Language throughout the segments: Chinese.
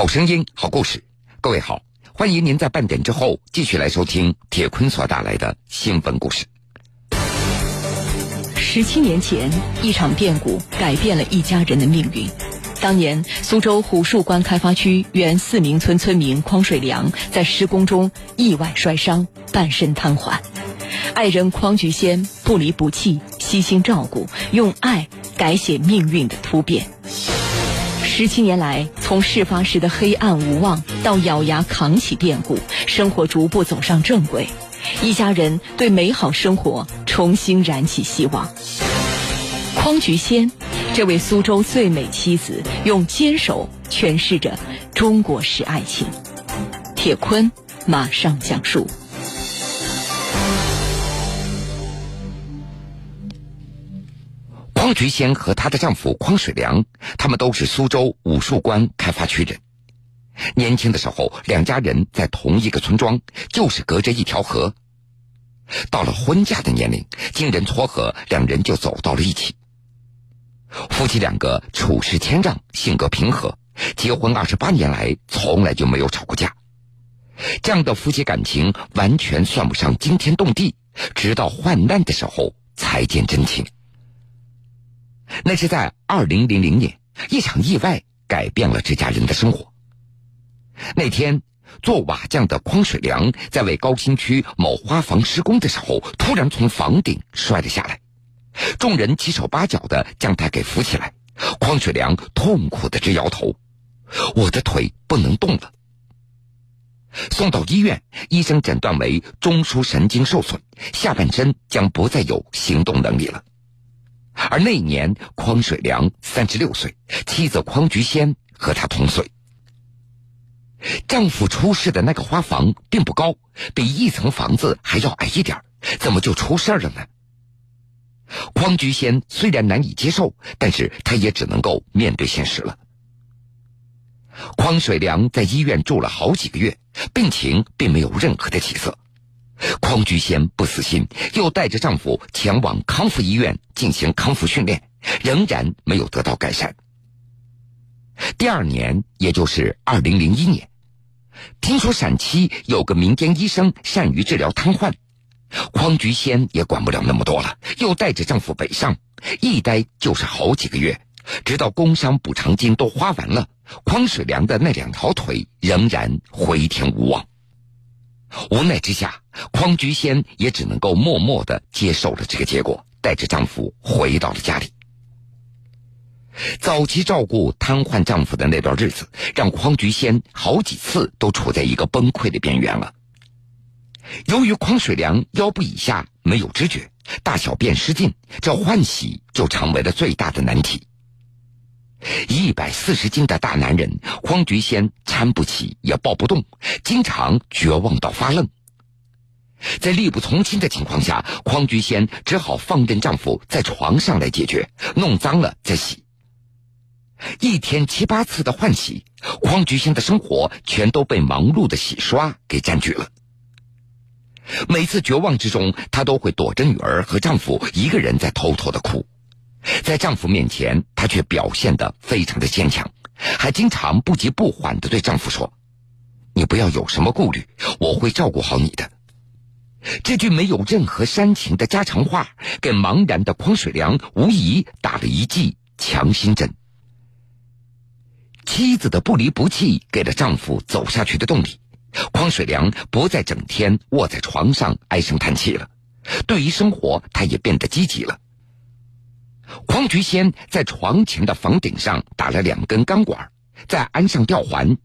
好声音，好故事。各位好，欢迎您在半点之后继续来收听铁坤所带来的新闻故事。十七年前，一场变故改变了一家人的命运。当年，苏州虎树关开发区原四明村村民匡水良在施工中意外摔伤，半身瘫痪。爱人匡菊仙不离不弃，悉心照顾，用爱改写命运的突变。十七年来，从事发时的黑暗无望到咬牙扛起变故，生活逐步走上正轨，一家人对美好生活重新燃起希望。匡菊仙，这位苏州最美妻子，用坚守诠释着中国式爱情。铁坤马上讲述。匡菊仙和她的丈夫匡水良，他们都是苏州武术关开发区人。年轻的时候，两家人在同一个村庄，就是隔着一条河。到了婚嫁的年龄，经人撮合，两人就走到了一起。夫妻两个处事谦让，性格平和，结婚二十八年来从来就没有吵过架。这样的夫妻感情完全算不上惊天动地，直到患难的时候才见真情。那是在二零零零年，一场意外改变了这家人的生活。那天，做瓦匠的匡水良在为高新区某花房施工的时候，突然从房顶摔了下来。众人七手八脚的将他给扶起来，匡水良痛苦的直摇头：“我的腿不能动了。”送到医院，医生诊断为中枢神经受损，下半身将不再有行动能力了。而那一年，匡水良三十六岁，妻子匡菊仙和他同岁。丈夫出事的那个花房并不高，比一层房子还要矮一点，怎么就出事了呢？匡菊仙虽然难以接受，但是他也只能够面对现实了。匡水良在医院住了好几个月，病情并没有任何的起色。匡菊仙不死心，又带着丈夫前往康复医院进行康复训练，仍然没有得到改善。第二年，也就是二零零一年，听说陕西有个民间医生善于治疗瘫痪，匡菊仙也管不了那么多了，又带着丈夫北上，一待就是好几个月，直到工伤补偿金都花完了，匡水良的那两条腿仍然回天无望。无奈之下，匡菊仙也只能够默默的接受了这个结果，带着丈夫回到了家里。早期照顾瘫痪丈夫的那段日子，让匡菊仙好几次都处在一个崩溃的边缘了。由于匡水良腰部以下没有知觉，大小便失禁，这换洗就成为了最大的难题。一百四十斤的大男人，匡菊仙搀不起也抱不动，经常绝望到发愣。在力不从心的情况下，匡菊仙只好放任丈夫在床上来解决，弄脏了再洗。一天七八次的换洗，匡菊仙的生活全都被忙碌的洗刷给占据了。每次绝望之中，她都会躲着女儿和丈夫，一个人在偷偷的哭。在丈夫面前，她却表现得非常的坚强，还经常不急不缓地对丈夫说：“你不要有什么顾虑，我会照顾好你的。”这句没有任何煽情的家常话，给茫然的匡水良无疑打了一剂强心针。妻子的不离不弃给了丈夫走下去的动力，匡水良不再整天卧在床上唉声叹气了，对于生活他也变得积极了。匡菊仙在床前的房顶上打了两根钢管，再安上吊环。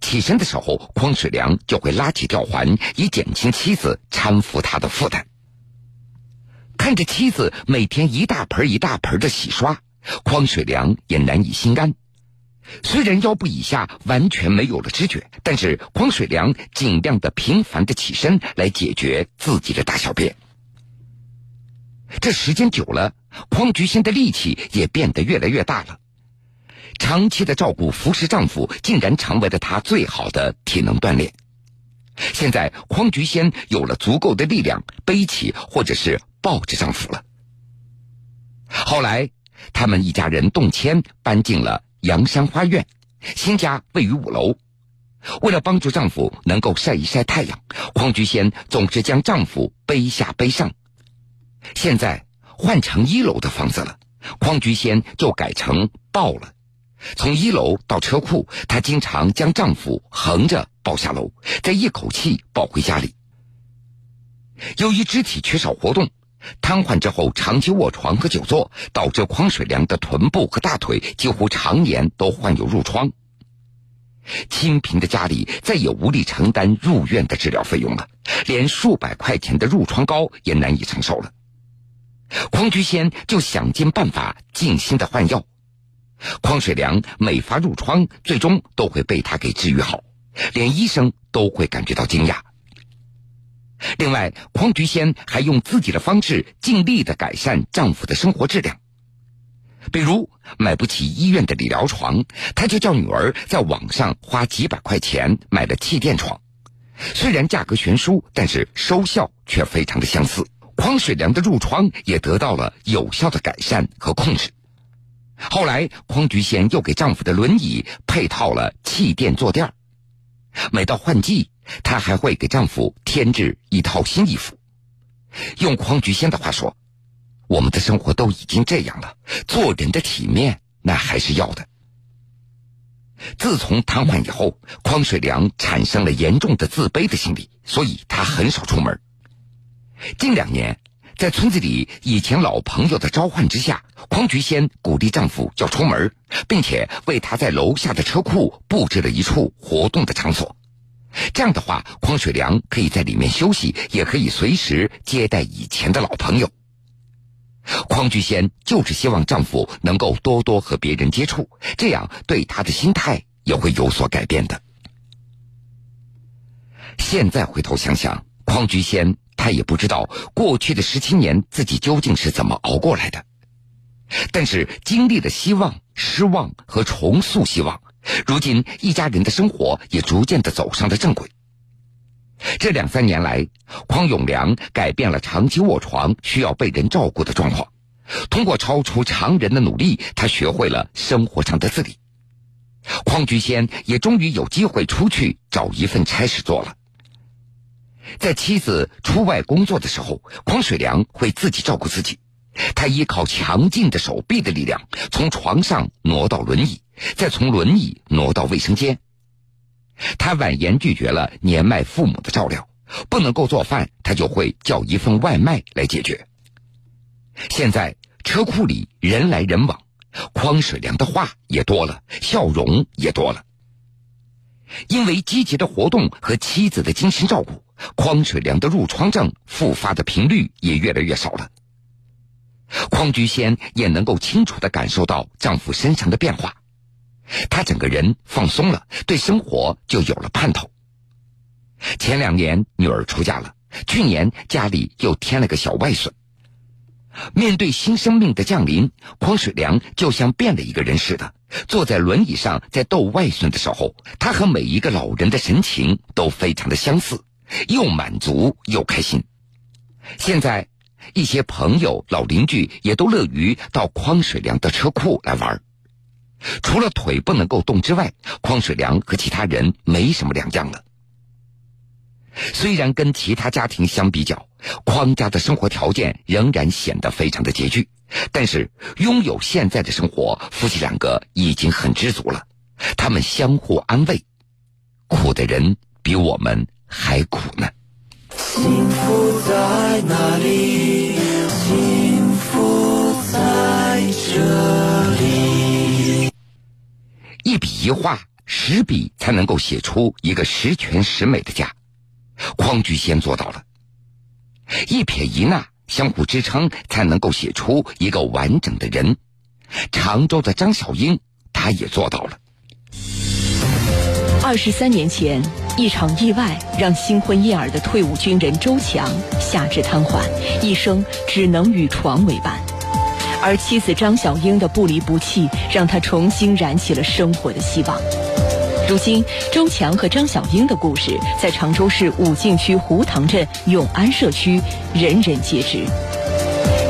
起身的时候，匡水良就会拉起吊环，以减轻妻子搀扶他的负担。看着妻子每天一大盆一大盆的洗刷，匡水良也难以心安。虽然腰部以下完全没有了知觉，但是匡水良尽量的频繁的起身来解决自己的大小便。这时间久了，匡菊仙的力气也变得越来越大了。长期的照顾服侍丈夫，竟然成为了她最好的体能锻炼。现在，匡菊仙有了足够的力量背起或者是抱着丈夫了。后来，他们一家人动迁搬进了阳山花苑，新家位于五楼。为了帮助丈夫能够晒一晒太阳，匡菊仙总是将丈夫背下背上。现在换成一楼的房子了，匡菊仙就改成抱了。从一楼到车库，她经常将丈夫横着抱下楼，再一口气抱回家里。由于肢体缺少活动，瘫痪之后长期卧床和久坐，导致匡水良的臀部和大腿几乎常年都患有褥疮。清贫的家里再也无力承担入院的治疗费用了，连数百块钱的褥疮膏也难以承受了。匡菊仙就想尽办法尽心的换药，匡水良每发褥疮，最终都会被他给治愈好，连医生都会感觉到惊讶。另外，匡菊仙还用自己的方式尽力的改善丈夫的生活质量。比如买不起医院的理疗床，她就叫女儿在网上花几百块钱买了气垫床。虽然价格悬殊，但是收效却非常的相似。匡水良的褥疮也得到了有效的改善和控制。后来，匡菊仙又给丈夫的轮椅配套了气垫坐垫每到换季，她还会给丈夫添置一套新衣服。用匡菊仙的话说。我们的生活都已经这样了，做人的体面那还是要的。自从瘫痪以后，匡水良产生了严重的自卑的心理，所以他很少出门。近两年，在村子里以前老朋友的召唤之下，匡菊仙鼓励丈夫要出门，并且为他在楼下的车库布置了一处活动的场所。这样的话，匡水良可以在里面休息，也可以随时接待以前的老朋友。匡菊仙就是希望丈夫能够多多和别人接触，这样对她的心态也会有所改变的。现在回头想想，匡菊仙她也不知道过去的十七年自己究竟是怎么熬过来的，但是经历了希望、失望和重塑希望，如今一家人的生活也逐渐的走上了正轨。这两三年来，匡永良改变了长期卧床、需要被人照顾的状况。通过超出常人的努力，他学会了生活上的自理。匡菊仙也终于有机会出去找一份差事做了。在妻子出外工作的时候，匡水良会自己照顾自己。他依靠强劲的手臂的力量，从床上挪到轮椅，再从轮椅挪到卫生间。他婉言拒绝了年迈父母的照料，不能够做饭，他就会叫一份外卖来解决。现在车库里人来人往，匡水良的话也多了，笑容也多了。因为积极的活动和妻子的精心照顾，匡水良的褥疮症复发的频率也越来越少了。匡菊仙也能够清楚的感受到丈夫身上的变化。她整个人放松了，对生活就有了盼头。前两年女儿出嫁了，去年家里又添了个小外孙。面对新生命的降临，匡水良就像变了一个人似的，坐在轮椅上在逗外孙的时候，他和每一个老人的神情都非常的相似，又满足又开心。现在，一些朋友、老邻居也都乐于到匡水良的车库来玩。除了腿不能够动之外，匡水良和其他人没什么两样了。虽然跟其他家庭相比较，匡家的生活条件仍然显得非常的拮据，但是拥有现在的生活，夫妻两个已经很知足了。他们相互安慰，苦的人比我们还苦呢。幸福在哪里？幸福在这里。一笔一画，十笔才能够写出一个十全十美的家。匡菊仙做到了，一撇一捺相互支撑，才能够写出一个完整的人。常州的张小英，她也做到了。二十三年前，一场意外让新婚燕尔的退伍军人周强下肢瘫痪，一生只能与床为伴。而妻子张小英的不离不弃，让他重新燃起了生活的希望。如今，周强和张小英的故事在常州市武进区湖塘镇永安社区人人皆知。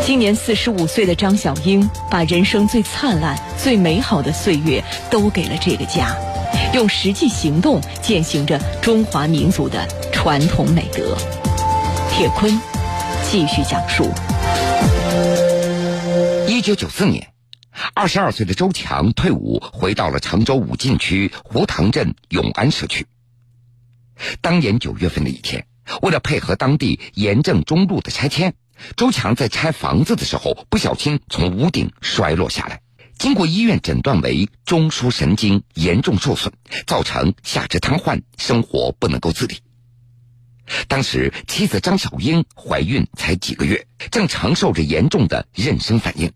今年四十五岁的张小英，把人生最灿烂、最美好的岁月都给了这个家，用实际行动践行着中华民族的传统美德。铁坤继续讲述：一九九四年，二十二岁的周强退伍，回到了常州武进区湖塘镇永安社区。当年九月份的一天，为了配合当地盐政中路的拆迁。周强在拆房子的时候，不小心从屋顶摔落下来，经过医院诊断为中枢神经严重受损，造成下肢瘫痪，生活不能够自理。当时妻子张小英怀孕才几个月，正承受着严重的妊娠反应。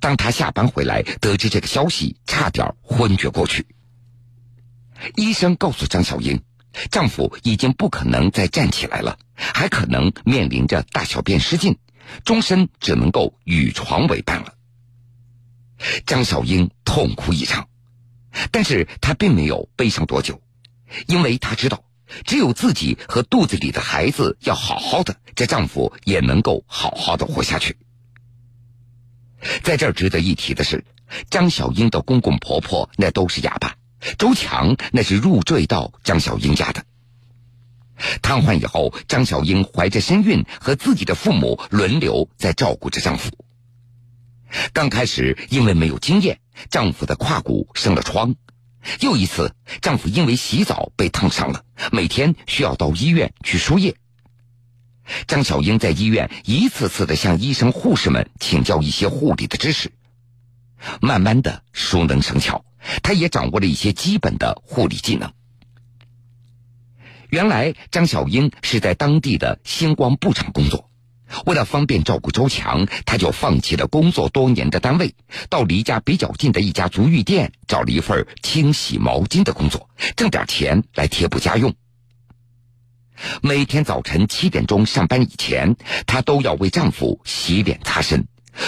当她下班回来，得知这个消息，差点昏厥过去。医生告诉张小英。丈夫已经不可能再站起来了，还可能面临着大小便失禁，终身只能够与床为伴了。张小英痛哭一场，但是她并没有悲伤多久，因为她知道，只有自己和肚子里的孩子要好好的，这丈夫也能够好好的活下去。在这儿值得一提的是，张小英的公公婆婆那都是哑巴。周强那是入赘到张小英家的。瘫痪以后，张小英怀着身孕，和自己的父母轮流在照顾着丈夫。刚开始因为没有经验，丈夫的胯骨生了疮；又一次，丈夫因为洗澡被烫伤了，每天需要到医院去输液。张小英在医院一次次的向医生、护士们请教一些护理的知识，慢慢的熟能生巧。她也掌握了一些基本的护理技能。原来张小英是在当地的星光布厂工作，为了方便照顾周强，他就放弃了工作多年的单位，到离家比较近的一家足浴店找了一份清洗毛巾的工作，挣点钱来贴补家用。每天早晨七点钟上班以前，她都要为丈夫洗脸擦身。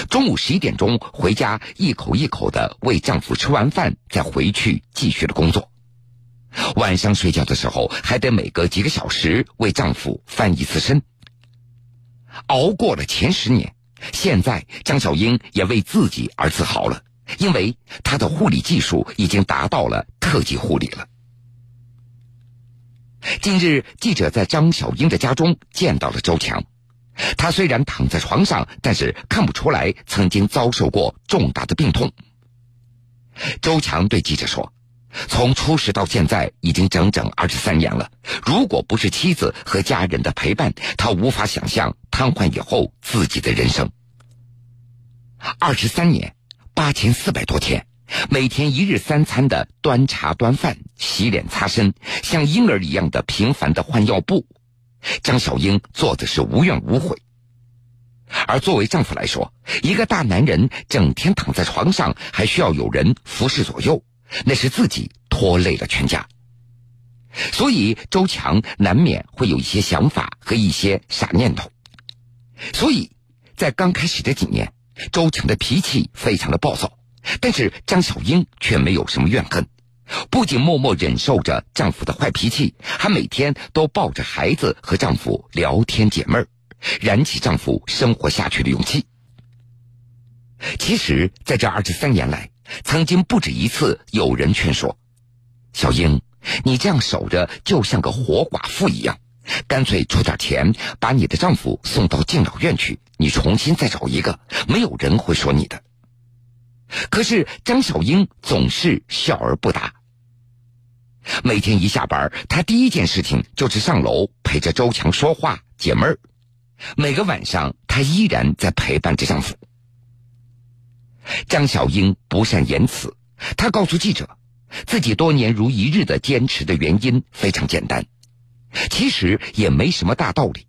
中午十一点钟回家，一口一口的喂丈夫吃完饭，再回去继续的工作。晚上睡觉的时候，还得每隔几个小时为丈夫翻一次身。熬过了前十年，现在张小英也为自己而自豪了，因为她的护理技术已经达到了特级护理了。近日，记者在张小英的家中见到了周强。他虽然躺在床上，但是看不出来曾经遭受过重大的病痛。周强对记者说：“从出事到现在已经整整二十三年了，如果不是妻子和家人的陪伴，他无法想象瘫痪以后自己的人生。二十三年，八千四百多天，每天一日三餐的端茶端饭、洗脸擦身，像婴儿一样的频繁的换药布。”张小英做的是无怨无悔，而作为丈夫来说，一个大男人整天躺在床上，还需要有人服侍左右，那是自己拖累了全家。所以周强难免会有一些想法和一些傻念头。所以，在刚开始的几年，周强的脾气非常的暴躁，但是张小英却没有什么怨恨。不仅默默忍受着丈夫的坏脾气，还每天都抱着孩子和丈夫聊天解闷儿，燃起丈夫生活下去的勇气。其实，在这二十三年来，曾经不止一次有人劝说：“小英，你这样守着就像个活寡妇一样，干脆出点钱把你的丈夫送到敬老院去，你重新再找一个，没有人会说你的。”可是张小英总是笑而不答。每天一下班，她第一件事情就是上楼陪着周强说话解闷儿。每个晚上，她依然在陪伴着丈夫。张小英不善言辞，她告诉记者，自己多年如一日的坚持的原因非常简单，其实也没什么大道理。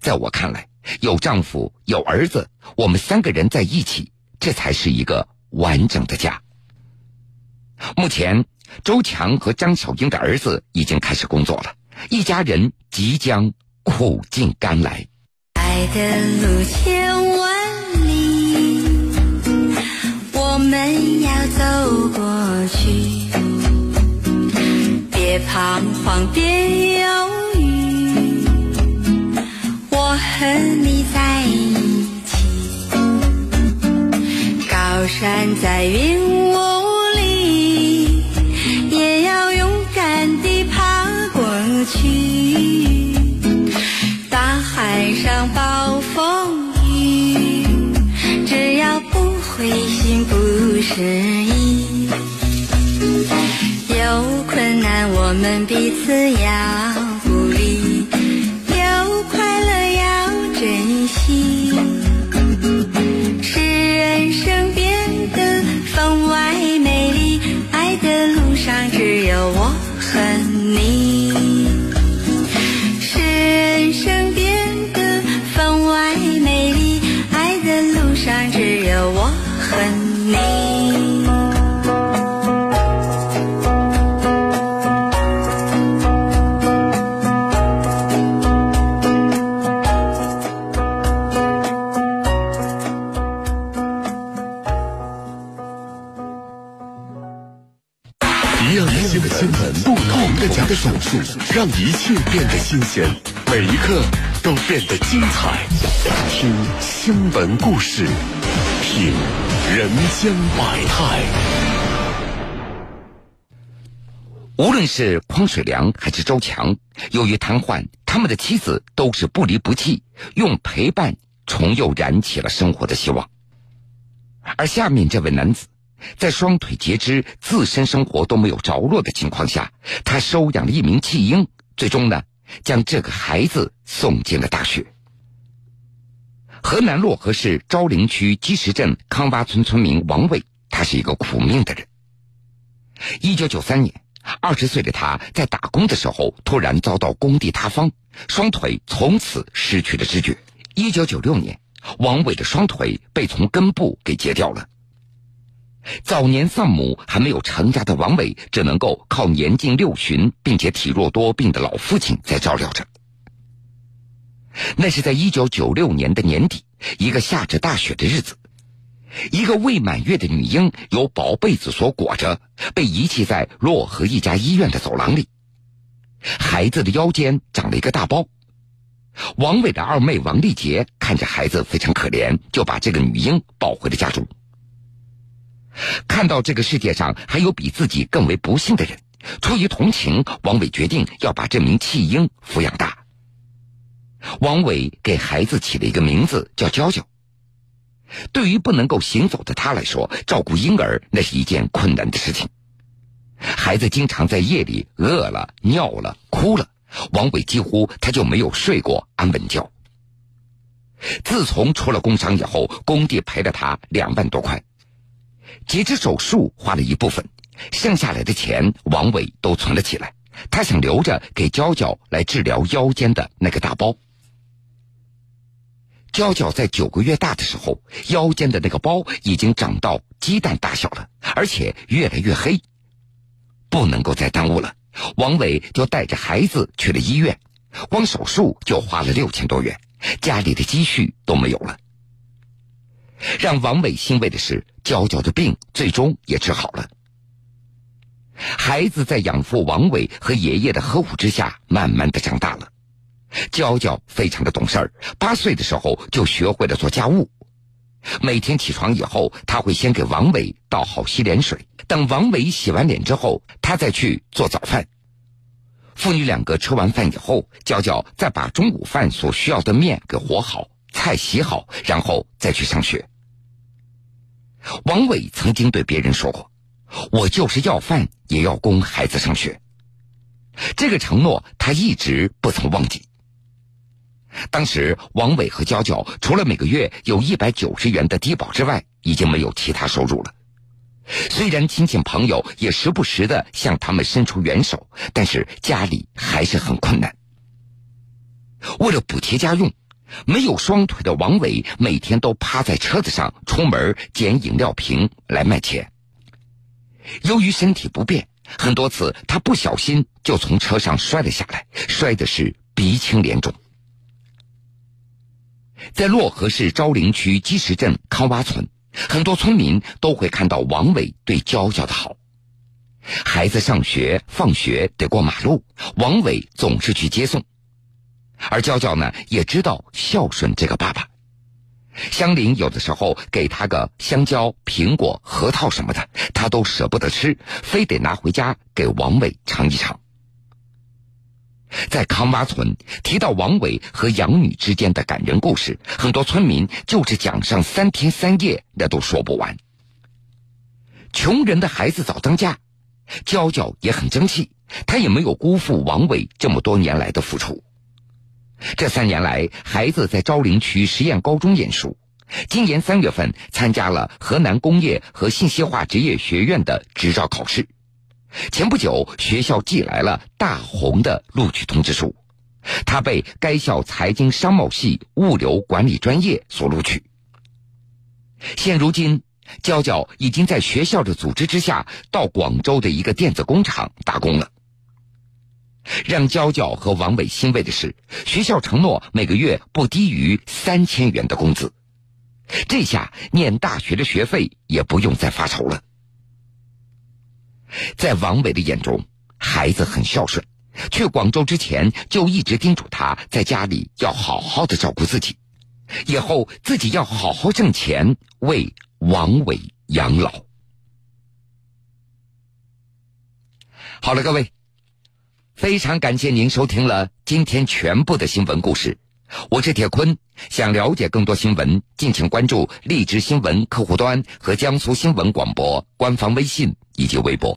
在我看来，有丈夫有儿子，我们三个人在一起，这才是一个完整的家。目前。周强和张小英的儿子已经开始工作了，一家人即将苦尽甘来。爱的路你要走过去。别彷徨别犹豫。我和你在一起。高山在云雾一切变得新鲜，每一刻都变得精彩。听新闻故事，品人间百态。无论是匡水良还是周强，由于瘫痪，他们的妻子都是不离不弃，用陪伴重又燃起了生活的希望。而下面这位男子。在双腿截肢、自身生活都没有着落的情况下，他收养了一名弃婴，最终呢，将这个孩子送进了大学。河南漯河市昭陵区积石镇康洼村村民王伟，他是一个苦命的人。一九九三年，二十岁的他在打工的时候突然遭到工地塌方，双腿从此失去了知觉。一九九六年，王伟的双腿被从根部给截掉了。早年丧母还没有成家的王伟，只能够靠年近六旬并且体弱多病的老父亲在照料着。那是在一九九六年的年底，一个下着大雪的日子，一个未满月的女婴由薄被子所裹着，被遗弃在漯河一家医院的走廊里。孩子的腰间长了一个大包。王伟的二妹王丽杰看着孩子非常可怜，就把这个女婴抱回了家中。看到这个世界上还有比自己更为不幸的人，出于同情，王伟决定要把这名弃婴抚养大。王伟给孩子起了一个名字叫娇娇。对于不能够行走的他来说，照顾婴儿那是一件困难的事情。孩子经常在夜里饿了、尿了、哭了，王伟几乎他就没有睡过安稳觉。自从出了工伤以后，工地赔了他两万多块。截肢手术花了一部分，剩下来的钱王伟都存了起来。他想留着给娇娇来治疗腰间的那个大包。娇娇在九个月大的时候，腰间的那个包已经长到鸡蛋大小了，而且越来越黑，不能够再耽误了。王伟就带着孩子去了医院，光手术就花了六千多元，家里的积蓄都没有了。让王伟欣慰的是，娇娇的病最终也治好了。孩子在养父王伟和爷爷的呵护之下，慢慢的长大了。娇娇非常的懂事儿，八岁的时候就学会了做家务。每天起床以后，他会先给王伟倒好洗脸水，等王伟洗完脸之后，他再去做早饭。父女两个吃完饭以后，娇娇再把中午饭所需要的面给和好。菜洗好，然后再去上学。王伟曾经对别人说过：“我就是要饭也要供孩子上学。”这个承诺他一直不曾忘记。当时，王伟和娇娇除了每个月有一百九十元的低保之外，已经没有其他收入了。虽然亲戚朋友也时不时的向他们伸出援手，但是家里还是很困难。为了补贴家用。没有双腿的王伟每天都趴在车子上出门捡饮料瓶来卖钱。由于身体不便，很多次他不小心就从车上摔了下来，摔的是鼻青脸肿。在漯河市昭陵区积石镇康洼村，很多村民都会看到王伟对娇娇的好。孩子上学放学得过马路，王伟总是去接送。而娇娇呢，也知道孝顺这个爸爸。香菱有的时候给他个香蕉、苹果、核桃什么的，他都舍不得吃，非得拿回家给王伟尝一尝。在康洼村提到王伟和养女之间的感人故事，很多村民就是讲上三天三夜，那都说不完。穷人的孩子早当家，娇娇也很争气，她也没有辜负王伟这么多年来的付出。这三年来，孩子在昭陵区实验高中念书，今年三月份参加了河南工业和信息化职业学院的执照考试。前不久，学校寄来了大红的录取通知书，他被该校财经商贸系物流管理专业所录取。现如今，娇娇已经在学校的组织之下，到广州的一个电子工厂打工了。让娇娇和王伟欣慰的是，学校承诺每个月不低于三千元的工资，这下念大学的学费也不用再发愁了。在王伟的眼中，孩子很孝顺，去广州之前就一直叮嘱他在家里要好好的照顾自己，以后自己要好好挣钱为王伟养老。好了，各位，非常感谢您收听了今天全部的新闻故事，我是铁坤。想了解更多新闻，敬请关注荔枝新闻客户端和江苏新闻广播官方微信以及微博。